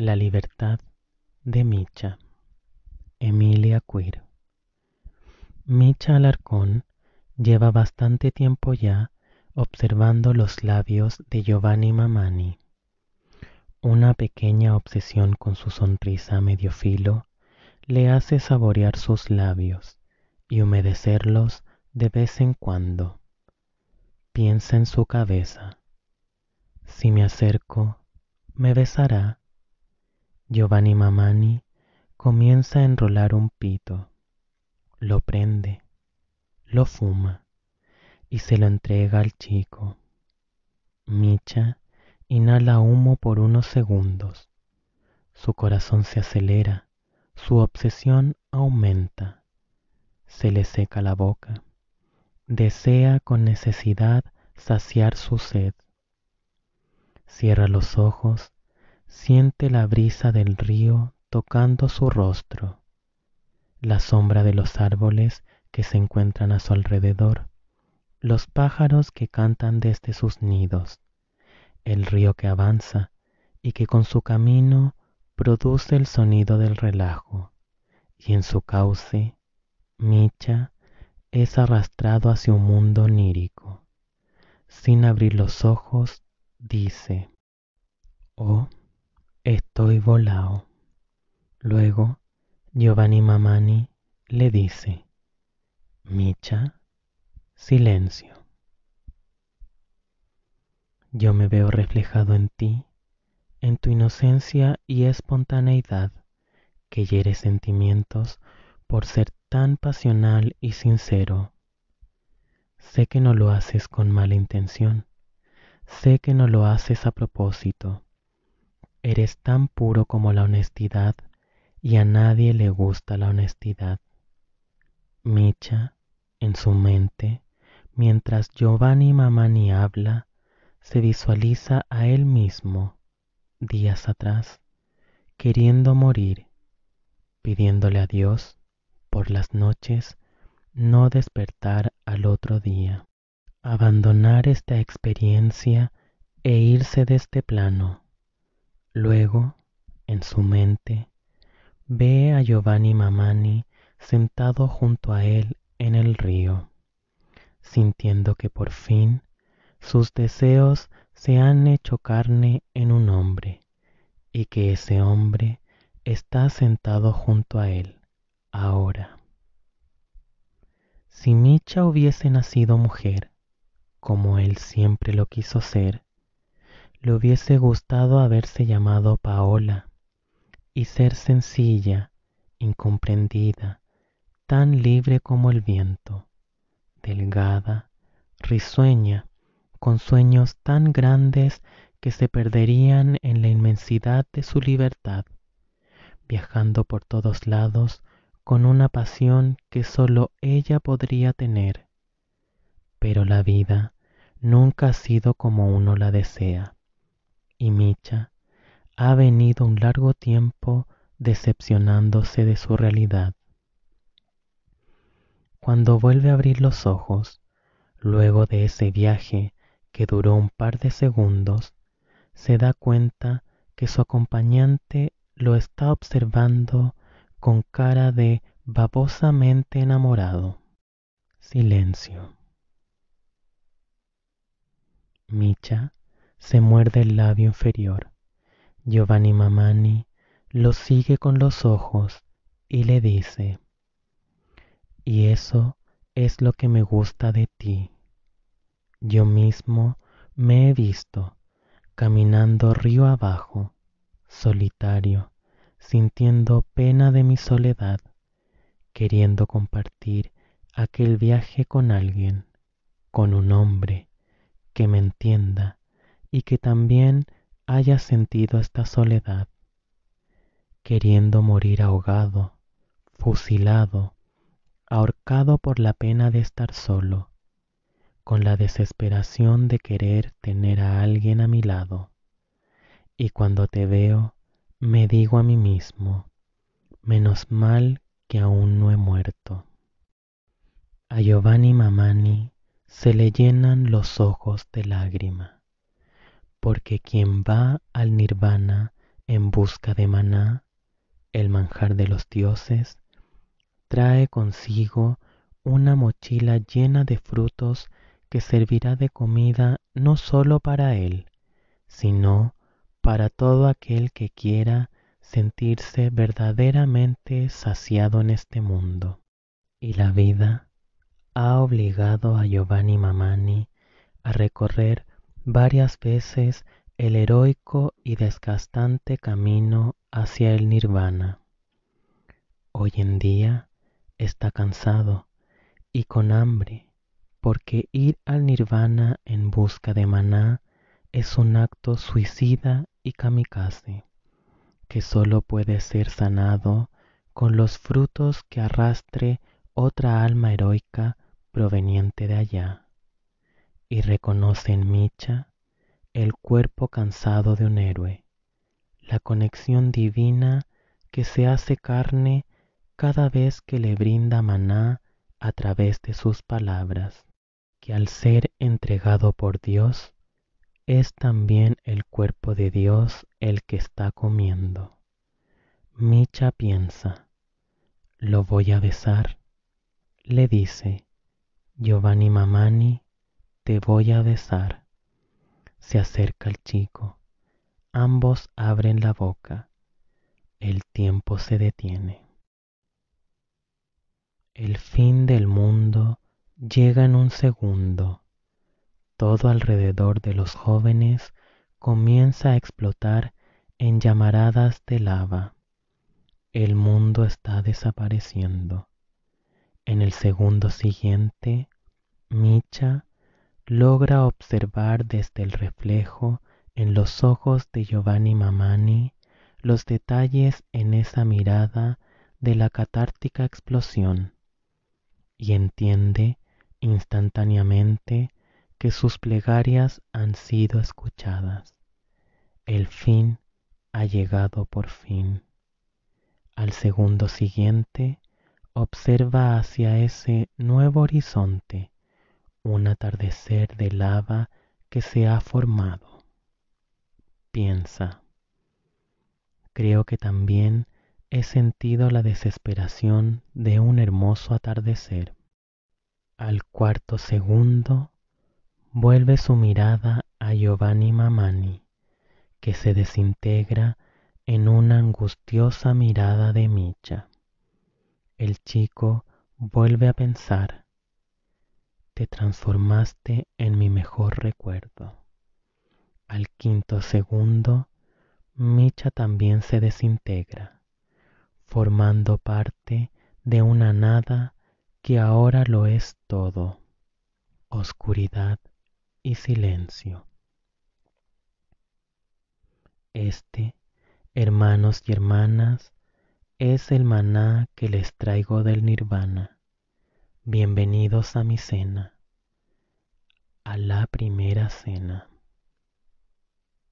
La libertad de Micha. Emilia Queer. Micha Alarcón lleva bastante tiempo ya observando los labios de Giovanni Mamani. Una pequeña obsesión con su sonrisa medio filo le hace saborear sus labios y humedecerlos de vez en cuando. Piensa en su cabeza. Si me acerco, ¿me besará? Giovanni Mamani comienza a enrolar un pito, lo prende, lo fuma y se lo entrega al chico. Micha inhala humo por unos segundos. Su corazón se acelera, su obsesión aumenta. Se le seca la boca. Desea con necesidad saciar su sed. Cierra los ojos Siente la brisa del río tocando su rostro, la sombra de los árboles que se encuentran a su alrededor, los pájaros que cantan desde sus nidos, el río que avanza y que con su camino produce el sonido del relajo, y en su cauce, Micha es arrastrado hacia un mundo onírico. Sin abrir los ojos, dice, oh, Estoy volado. Luego Giovanni Mamani le dice, Micha, silencio. Yo me veo reflejado en ti, en tu inocencia y espontaneidad que hiere sentimientos por ser tan pasional y sincero. Sé que no lo haces con mala intención, sé que no lo haces a propósito Eres tan puro como la honestidad y a nadie le gusta la honestidad. Micha, en su mente, mientras Giovanni Mamani habla, se visualiza a él mismo, días atrás, queriendo morir, pidiéndole a Dios, por las noches, no despertar al otro día, abandonar esta experiencia e irse de este plano Luego, en su mente, ve a Giovanni Mamani sentado junto a él en el río, sintiendo que por fin sus deseos se han hecho carne en un hombre y que ese hombre está sentado junto a él ahora. Si Micha hubiese nacido mujer, como él siempre lo quiso ser, le hubiese gustado haberse llamado Paola y ser sencilla, incomprendida, tan libre como el viento, delgada, risueña, con sueños tan grandes que se perderían en la inmensidad de su libertad, viajando por todos lados con una pasión que sólo ella podría tener. Pero la vida nunca ha sido como uno la desea y Micha ha venido un largo tiempo decepcionándose de su realidad. Cuando vuelve a abrir los ojos, luego de ese viaje que duró un par de segundos, se da cuenta que su acompañante lo está observando con cara de babosamente enamorado. Silencio. Micha se muerde el labio inferior. Giovanni Mamani lo sigue con los ojos y le dice, y eso es lo que me gusta de ti. Yo mismo me he visto caminando río abajo, solitario, sintiendo pena de mi soledad, queriendo compartir aquel viaje con alguien, con un hombre que me entienda y que también haya sentido esta soledad, queriendo morir ahogado, fusilado, ahorcado por la pena de estar solo, con la desesperación de querer tener a alguien a mi lado. Y cuando te veo, me digo a mí mismo, menos mal que aún no he muerto. A Giovanni Mamani se le llenan los ojos de lágrima porque quien va al nirvana en busca de maná, el manjar de los dioses, trae consigo una mochila llena de frutos que servirá de comida no solo para él, sino para todo aquel que quiera sentirse verdaderamente saciado en este mundo. Y la vida ha obligado a Giovanni Mamani a recorrer varias veces el heroico y desgastante camino hacia el nirvana. Hoy en día está cansado y con hambre porque ir al nirvana en busca de maná es un acto suicida y kamikaze que solo puede ser sanado con los frutos que arrastre otra alma heroica proveniente de allá. Y reconoce en Micha el cuerpo cansado de un héroe, la conexión divina que se hace carne cada vez que le brinda maná a través de sus palabras, que al ser entregado por Dios, es también el cuerpo de Dios el que está comiendo. Micha piensa, lo voy a besar. Le dice, Giovanni Mamani, te voy a besar. Se acerca el chico. Ambos abren la boca. El tiempo se detiene. El fin del mundo llega en un segundo. Todo alrededor de los jóvenes comienza a explotar en llamaradas de lava. El mundo está desapareciendo. En el segundo siguiente, Micha logra observar desde el reflejo en los ojos de Giovanni Mamani los detalles en esa mirada de la catártica explosión y entiende instantáneamente que sus plegarias han sido escuchadas. El fin ha llegado por fin. Al segundo siguiente, observa hacia ese nuevo horizonte un atardecer de lava que se ha formado. Piensa, creo que también he sentido la desesperación de un hermoso atardecer. Al cuarto segundo, vuelve su mirada a Giovanni Mamani, que se desintegra en una angustiosa mirada de Micha. El chico vuelve a pensar, te transformaste en mi mejor recuerdo. Al quinto segundo, Micha también se desintegra, formando parte de una nada que ahora lo es todo, oscuridad y silencio. Este, hermanos y hermanas, es el maná que les traigo del nirvana. Bienvenidos a mi cena, a la primera cena.